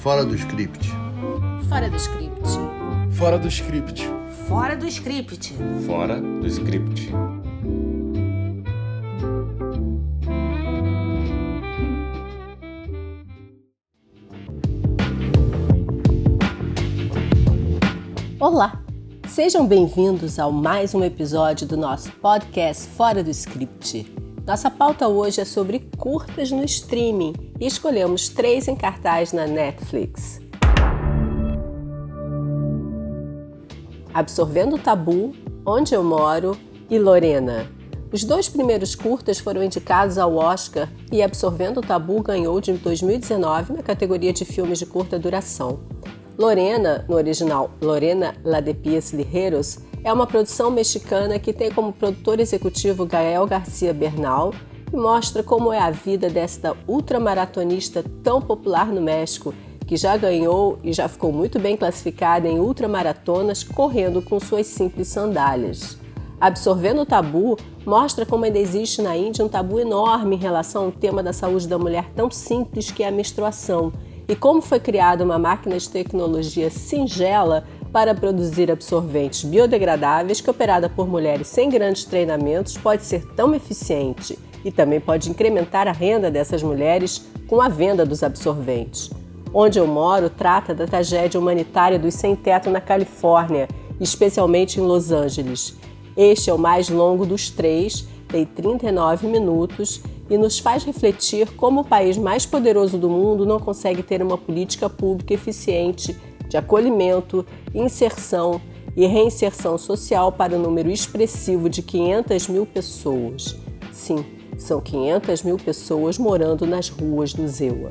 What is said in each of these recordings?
Fora do script. Fora do script. Fora do script. Fora do script. Fora do script. Olá! Sejam bem-vindos ao mais um episódio do nosso podcast Fora do Script. Nossa pauta hoje é sobre curtas no streaming e escolhemos três em cartaz na Netflix. Absorvendo o Tabu, Onde Eu Moro e Lorena. Os dois primeiros curtas foram indicados ao Oscar e Absorvendo o Tabu ganhou de 2019 na categoria de filmes de curta duração. Lorena, no original Lorena La de Pies Ligeros, é uma produção mexicana que tem como produtor executivo Gael Garcia Bernal e mostra como é a vida desta ultramaratonista tão popular no México, que já ganhou e já ficou muito bem classificada em ultramaratonas correndo com suas simples sandálias. Absorvendo o tabu, mostra como ainda existe na Índia um tabu enorme em relação ao tema da saúde da mulher tão simples que é a menstruação e como foi criada uma máquina de tecnologia singela para produzir absorventes biodegradáveis que, operada por mulheres sem grandes treinamentos, pode ser tão eficiente e também pode incrementar a renda dessas mulheres com a venda dos absorventes. Onde eu moro trata da tragédia humanitária dos sem-teto na Califórnia, especialmente em Los Angeles. Este é o mais longo dos três, tem 39 minutos e nos faz refletir como o país mais poderoso do mundo não consegue ter uma política pública eficiente de acolhimento, inserção e reinserção social para um número expressivo de 500 mil pessoas. Sim, são 500 mil pessoas morando nas ruas do Zewa.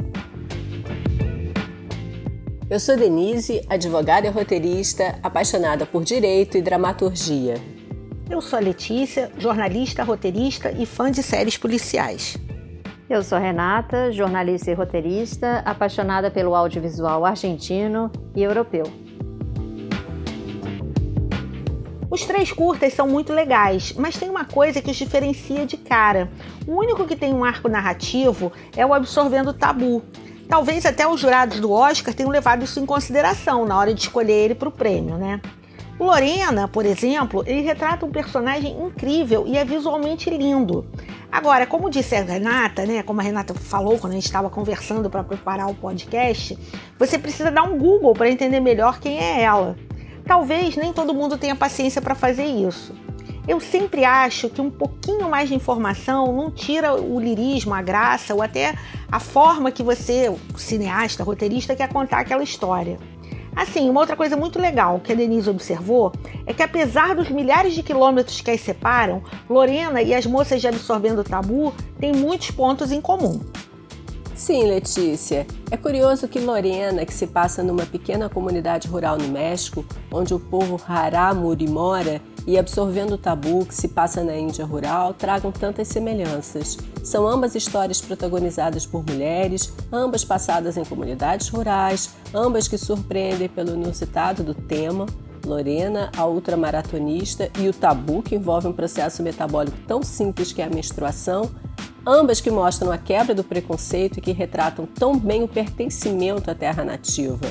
Eu sou Denise, advogada e roteirista, apaixonada por direito e dramaturgia. Eu sou a Letícia, jornalista, roteirista e fã de séries policiais. Eu sou Renata, jornalista e roteirista, apaixonada pelo audiovisual argentino e europeu. Os três curtas são muito legais, mas tem uma coisa que os diferencia de cara. O único que tem um arco narrativo é o Absorvendo Tabu. Talvez até os jurados do Oscar tenham levado isso em consideração na hora de escolher ele para o prêmio, né? Lorena, por exemplo, ele retrata um personagem incrível e é visualmente lindo. Agora, como disse a Renata, né, como a Renata falou quando a gente estava conversando para preparar o podcast, você precisa dar um Google para entender melhor quem é ela. Talvez nem todo mundo tenha paciência para fazer isso. Eu sempre acho que um pouquinho mais de informação não tira o lirismo, a graça ou até a forma que você, cineasta, roteirista, quer contar aquela história. Assim, uma outra coisa muito legal que a Denise observou é que apesar dos milhares de quilômetros que as separam, Lorena e as moças de Absorvendo o Tabu têm muitos pontos em comum. Sim, Letícia. É curioso que Lorena, que se passa numa pequena comunidade rural no México, onde o povo Haramuri mora, e Absorvendo o Tabu, que se passa na Índia rural, tragam tantas semelhanças. São ambas histórias protagonizadas por mulheres, ambas passadas em comunidades rurais, ambas que surpreendem pelo inusitado do tema. Lorena, a ultramaratonista, e o tabu, que envolve um processo metabólico tão simples que é a menstruação, ambas que mostram a quebra do preconceito e que retratam tão bem o pertencimento à terra nativa.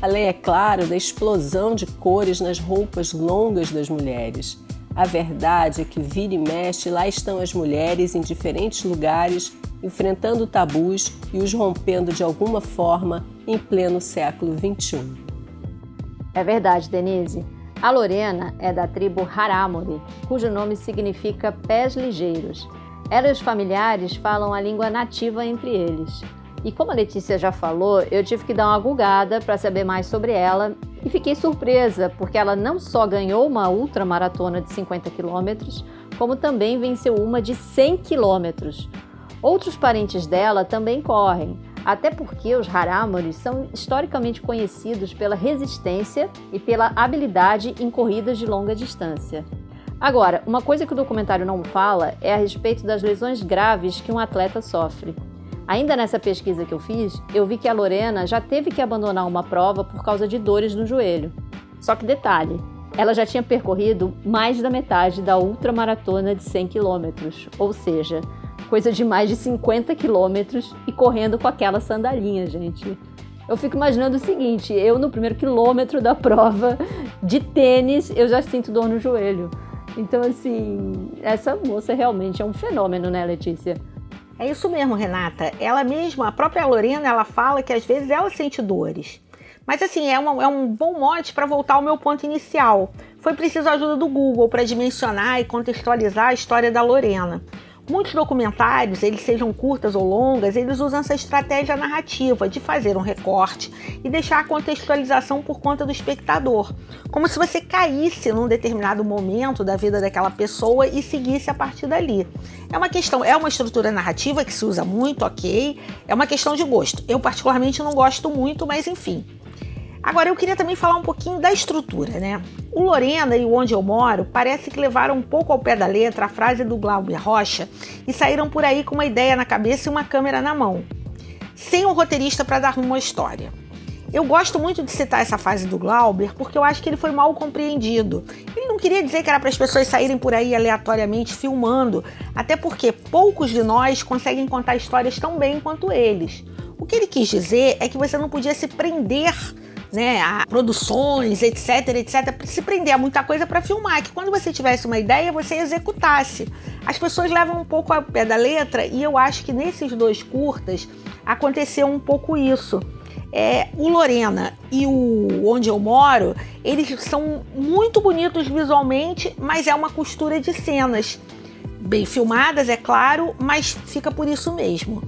Além, é claro, da explosão de cores nas roupas longas das mulheres. A verdade é que vira e mexe, lá estão as mulheres em diferentes lugares, enfrentando tabus e os rompendo de alguma forma em pleno século XXI. É verdade, Denise. A Lorena é da tribo Haramuri, cujo nome significa pés ligeiros. Ela e os familiares falam a língua nativa entre eles. E como a Letícia já falou, eu tive que dar uma gulgada para saber mais sobre ela e fiquei surpresa, porque ela não só ganhou uma ultramaratona de 50 quilômetros, como também venceu uma de 100 quilômetros. Outros parentes dela também correm, até porque os Haramoris são historicamente conhecidos pela resistência e pela habilidade em corridas de longa distância. Agora, uma coisa que o documentário não fala é a respeito das lesões graves que um atleta sofre. Ainda nessa pesquisa que eu fiz, eu vi que a Lorena já teve que abandonar uma prova por causa de dores no joelho. Só que detalhe, ela já tinha percorrido mais da metade da ultramaratona de 100 quilômetros, ou seja, coisa de mais de 50 quilômetros e correndo com aquela sandalinha, gente. Eu fico imaginando o seguinte: eu no primeiro quilômetro da prova de tênis, eu já sinto dor no joelho. Então, assim, essa moça realmente é um fenômeno, né, Letícia? É isso mesmo, Renata. Ela mesma, a própria Lorena, ela fala que às vezes ela sente dores. Mas assim, é, uma, é um bom mote para voltar ao meu ponto inicial. Foi preciso a ajuda do Google para dimensionar e contextualizar a história da Lorena. Muitos documentários, eles sejam curtas ou longas, eles usam essa estratégia narrativa de fazer um recorte e deixar a contextualização por conta do espectador, como se você caísse num determinado momento da vida daquela pessoa e seguisse a partir dali. É uma questão, é uma estrutura narrativa que se usa muito, ok? É uma questão de gosto. Eu particularmente não gosto muito, mas enfim. Agora eu queria também falar um pouquinho da estrutura, né? O Lorena e Onde Eu Moro parece que levaram um pouco ao pé da letra a frase do Glauber Rocha e saíram por aí com uma ideia na cabeça e uma câmera na mão, sem um roteirista para dar rumo à história. Eu gosto muito de citar essa fase do Glauber porque eu acho que ele foi mal compreendido. Ele não queria dizer que era para as pessoas saírem por aí aleatoriamente filmando, até porque poucos de nós conseguem contar histórias tão bem quanto eles. O que ele quis dizer é que você não podia se prender né, a produções, etc, etc, se prender a muita coisa para filmar, que quando você tivesse uma ideia, você executasse. As pessoas levam um pouco ao pé da letra e eu acho que nesses dois curtas aconteceu um pouco isso. É, o Lorena e o Onde Eu Moro, eles são muito bonitos visualmente, mas é uma costura de cenas. Bem filmadas, é claro, mas fica por isso mesmo.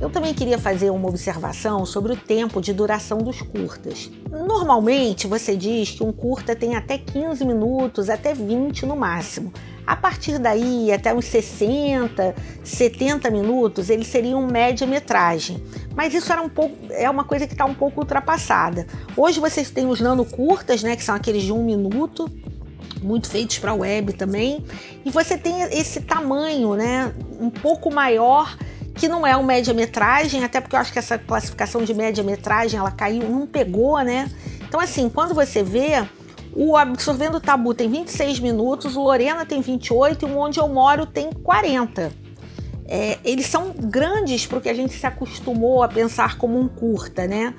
Eu também queria fazer uma observação sobre o tempo de duração dos curtas. Normalmente você diz que um curta tem até 15 minutos, até 20 no máximo. A partir daí, até uns 60, 70 minutos, eles seriam média-metragem. Mas isso era um pouco, é uma coisa que está um pouco ultrapassada. Hoje vocês têm os nano curtas, né, que são aqueles de um minuto, muito feitos para web também. E você tem esse tamanho, né, um pouco maior que não é um média-metragem, até porque eu acho que essa classificação de média-metragem ela caiu, não pegou, né? Então, assim, quando você vê, o Absorvendo Tabu tem 26 minutos, o Lorena tem 28 e o Onde Eu Moro tem 40. É, eles são grandes porque a gente se acostumou a pensar como um curta, né?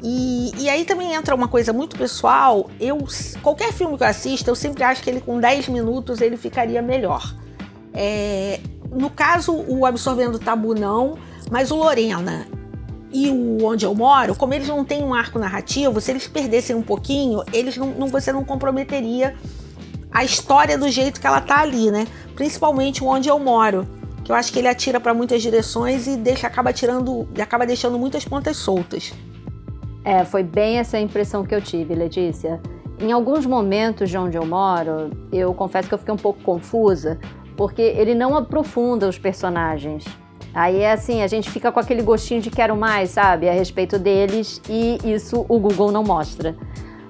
E, e, aí também entra uma coisa muito pessoal. Eu qualquer filme que eu assista, eu sempre acho que ele com 10 minutos ele ficaria melhor. É, no caso, o Absorvendo Tabu não, mas o Lorena e o Onde Eu Moro, como eles não têm um arco narrativo, se eles perdessem um pouquinho, eles não, não você não comprometeria a história do jeito que ela tá ali, né? Principalmente o Onde Eu Moro, que eu acho que ele atira para muitas direções e deixa acaba tirando acaba deixando muitas pontas soltas. É, foi bem essa impressão que eu tive, Letícia. Em alguns momentos de onde eu moro, eu confesso que eu fiquei um pouco confusa, porque ele não aprofunda os personagens. Aí é assim, a gente fica com aquele gostinho de quero mais, sabe, a respeito deles, e isso o Google não mostra.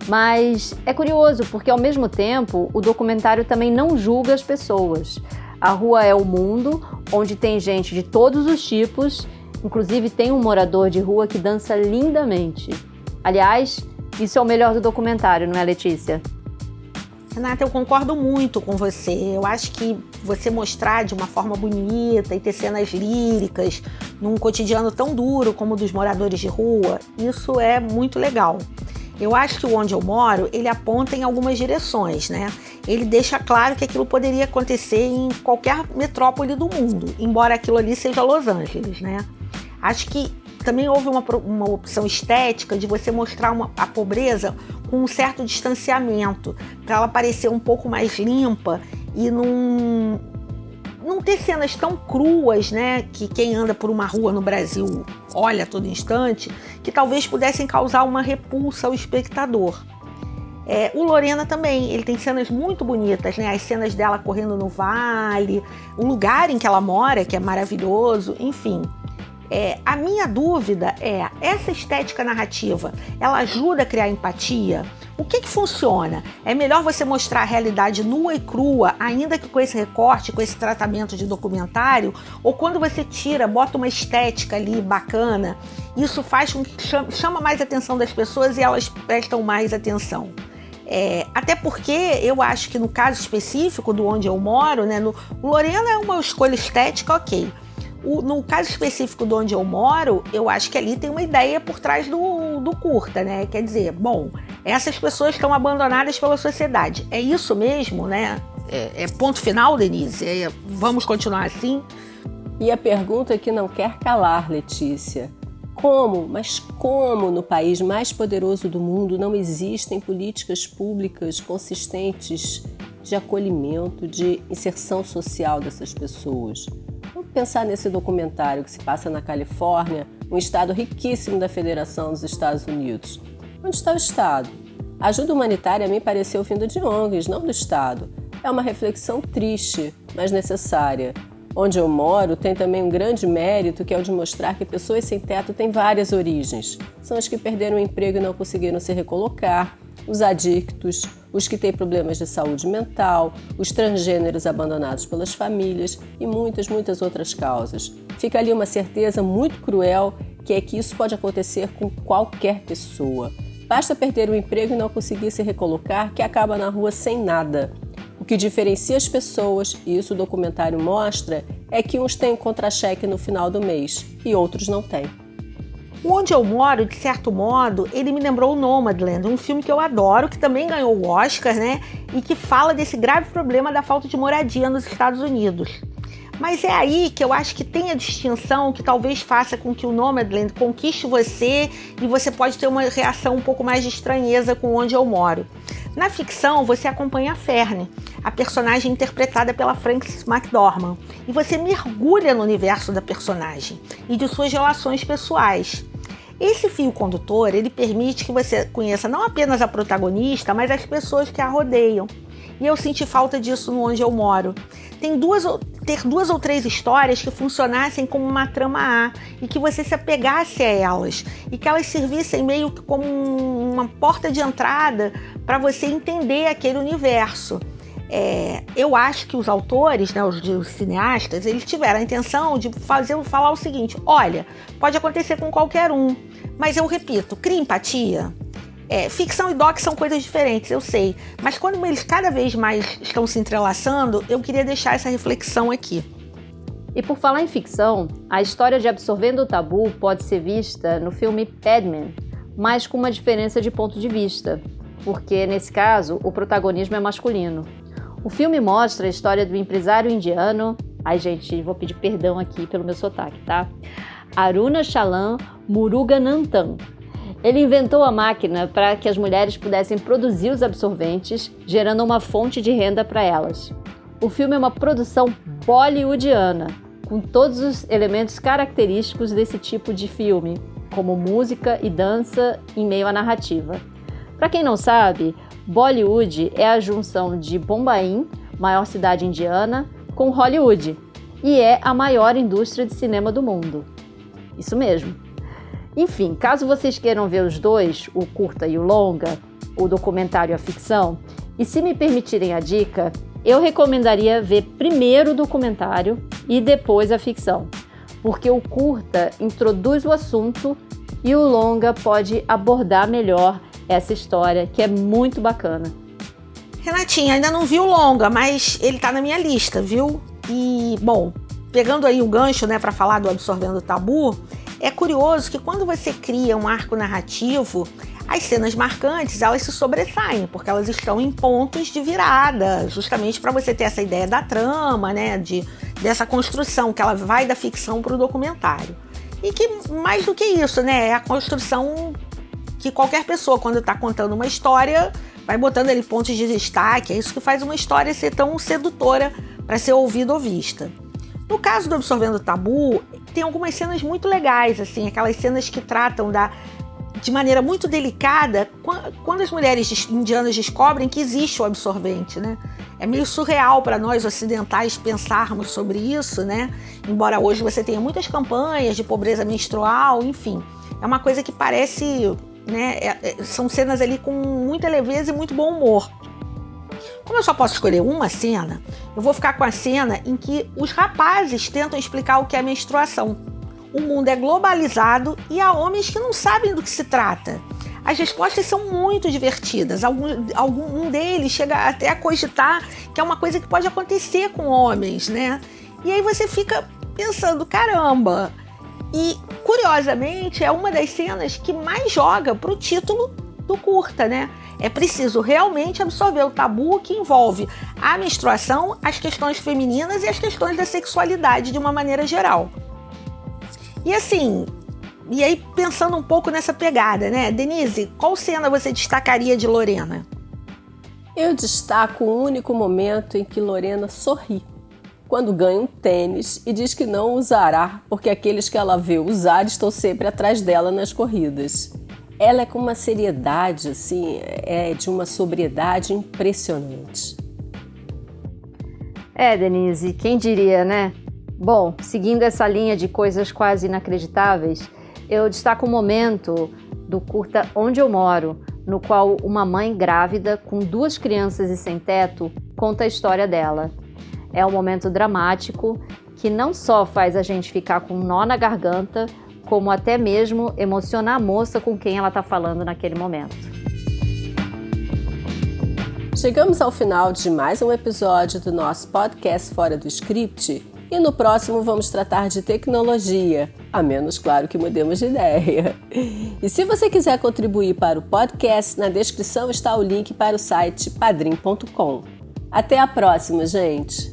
Mas é curioso, porque ao mesmo tempo o documentário também não julga as pessoas. A rua é o mundo, onde tem gente de todos os tipos, inclusive tem um morador de rua que dança lindamente. Aliás, isso é o melhor do documentário, não é, Letícia? Renata, eu concordo muito com você. Eu acho que você mostrar de uma forma bonita e ter cenas líricas num cotidiano tão duro como o dos moradores de rua, isso é muito legal. Eu acho que o Onde Eu Moro, ele aponta em algumas direções, né? Ele deixa claro que aquilo poderia acontecer em qualquer metrópole do mundo, embora aquilo ali seja Los Angeles, né? Acho que também houve uma, uma opção estética de você mostrar uma, a pobreza com um certo distanciamento, para ela parecer um pouco mais limpa e não, não ter cenas tão cruas, né, que quem anda por uma rua no Brasil olha a todo instante, que talvez pudessem causar uma repulsa ao espectador. É, o Lorena também, ele tem cenas muito bonitas, né? As cenas dela correndo no vale, o lugar em que ela mora, que é maravilhoso, enfim. É, a minha dúvida é: essa estética narrativa ela ajuda a criar empatia? O que, que funciona? É melhor você mostrar a realidade nua e crua, ainda que com esse recorte, com esse tratamento de documentário? Ou quando você tira, bota uma estética ali bacana, isso faz com que chama, mais atenção das pessoas e elas prestam mais atenção? É, até porque eu acho que no caso específico do onde eu moro, né, no, Lorena é uma escolha estética, ok. O, no caso específico de onde eu moro, eu acho que ali tem uma ideia por trás do, do curta, né? Quer dizer, bom, essas pessoas estão abandonadas pela sociedade. É isso mesmo, né? É, é ponto final, Denise? É, vamos continuar assim? E a pergunta que não quer calar, Letícia. Como, mas como no país mais poderoso do mundo não existem políticas públicas consistentes de acolhimento, de inserção social dessas pessoas? Vamos pensar nesse documentário que se passa na Califórnia, um estado riquíssimo da Federação dos Estados Unidos. Onde está o Estado? A ajuda humanitária me pareceu vindo de ONGs, não do Estado. É uma reflexão triste, mas necessária. Onde eu moro tem também um grande mérito que é o de mostrar que pessoas sem teto têm várias origens. São as que perderam o emprego e não conseguiram se recolocar, os adictos, os que têm problemas de saúde mental, os transgêneros abandonados pelas famílias e muitas, muitas outras causas. Fica ali uma certeza muito cruel que é que isso pode acontecer com qualquer pessoa. Basta perder o emprego e não conseguir se recolocar que acaba na rua sem nada. O que diferencia as pessoas, e isso o documentário mostra, é que uns têm contra-cheque no final do mês e outros não têm. Onde eu moro, de certo modo, ele me lembrou o Nomadland, um filme que eu adoro, que também ganhou o Oscar, né? E que fala desse grave problema da falta de moradia nos Estados Unidos. Mas é aí que eu acho que tem a distinção que talvez faça com que o Nomadland conquiste você e você pode ter uma reação um pouco mais de estranheza com onde eu moro. Na ficção, você acompanha a Ferne, a personagem interpretada pela Frances McDormand, e você mergulha no universo da personagem e de suas relações pessoais. Esse fio condutor, ele permite que você conheça não apenas a protagonista, mas as pessoas que a rodeiam. E eu senti falta disso no onde eu moro. Tem duas, ter duas ou três histórias que funcionassem como uma trama A e que você se apegasse a elas e que elas servissem meio que como uma porta de entrada para você entender aquele universo. É, eu acho que os autores, né, os, os, cineastas, eles tiveram a intenção de fazer falar o seguinte: olha, pode acontecer com qualquer um, mas eu repito, cria empatia. É, ficção e doc são coisas diferentes, eu sei, mas quando eles cada vez mais estão se entrelaçando, eu queria deixar essa reflexão aqui. E por falar em ficção, a história de Absorvendo o Tabu pode ser vista no filme Padman, mas com uma diferença de ponto de vista, porque nesse caso o protagonismo é masculino. O filme mostra a história do empresário indiano. Ai, gente, vou pedir perdão aqui pelo meu sotaque, tá? Aruna Chalam Muruganantan. Ele inventou a máquina para que as mulheres pudessem produzir os absorventes, gerando uma fonte de renda para elas. O filme é uma produção bollywoodiana, com todos os elementos característicos desse tipo de filme, como música e dança em meio à narrativa. Para quem não sabe, Bollywood é a junção de Bombaim, maior cidade indiana, com Hollywood, e é a maior indústria de cinema do mundo. Isso mesmo. Enfim, caso vocês queiram ver os dois, o curta e o longa, o documentário e a ficção, e se me permitirem a dica, eu recomendaria ver primeiro o documentário e depois a ficção, porque o curta introduz o assunto e o longa pode abordar melhor essa história, que é muito bacana. Renatinha, ainda não vi o longa, mas ele tá na minha lista, viu? E, bom, pegando aí o gancho, né, para falar do Absorvendo Tabu, é curioso que quando você cria um arco narrativo, as cenas marcantes elas se sobressaem, porque elas estão em pontos de virada, justamente para você ter essa ideia da trama, né, de, dessa construção que ela vai da ficção para o documentário. E que mais do que isso, né, é a construção que qualquer pessoa, quando está contando uma história, vai botando ali pontos de destaque. É isso que faz uma história ser tão sedutora para ser ouvida ou vista. No caso do Absorvendo Tabu, tem algumas cenas muito legais, assim, aquelas cenas que tratam da de maneira muito delicada quando as mulheres indianas descobrem que existe o absorvente, né? É meio surreal para nós ocidentais pensarmos sobre isso, né? Embora hoje você tenha muitas campanhas de pobreza menstrual, enfim, é uma coisa que parece né? É, é, são cenas ali com muita leveza e muito bom humor. Como eu só posso escolher uma cena, eu vou ficar com a cena em que os rapazes tentam explicar o que é menstruação. O mundo é globalizado e há homens que não sabem do que se trata. As respostas são muito divertidas. Algum, algum um deles chega até a cogitar que é uma coisa que pode acontecer com homens, né? E aí você fica pensando, caramba. E curiosamente é uma das cenas que mais joga pro título do curta, né? É preciso realmente absorver o tabu que envolve a menstruação, as questões femininas e as questões da sexualidade de uma maneira geral. E assim, e aí pensando um pouco nessa pegada, né? Denise, qual cena você destacaria de Lorena? Eu destaco o único momento em que Lorena sorri quando ganha um tênis e diz que não usará porque aqueles que ela vê usar estão sempre atrás dela nas corridas. Ela é com uma seriedade, assim, é de uma sobriedade impressionante. É, Denise, quem diria, né? Bom, seguindo essa linha de coisas quase inacreditáveis, eu destaco o um momento do curta Onde Eu Moro, no qual uma mãe grávida com duas crianças e sem teto conta a história dela. É um momento dramático que não só faz a gente ficar com um nó na garganta, como até mesmo emocionar a moça com quem ela está falando naquele momento. Chegamos ao final de mais um episódio do nosso podcast Fora do Script e no próximo vamos tratar de tecnologia, a menos, claro, que mudemos de ideia. E se você quiser contribuir para o podcast, na descrição está o link para o site padrim.com. Até a próxima, gente!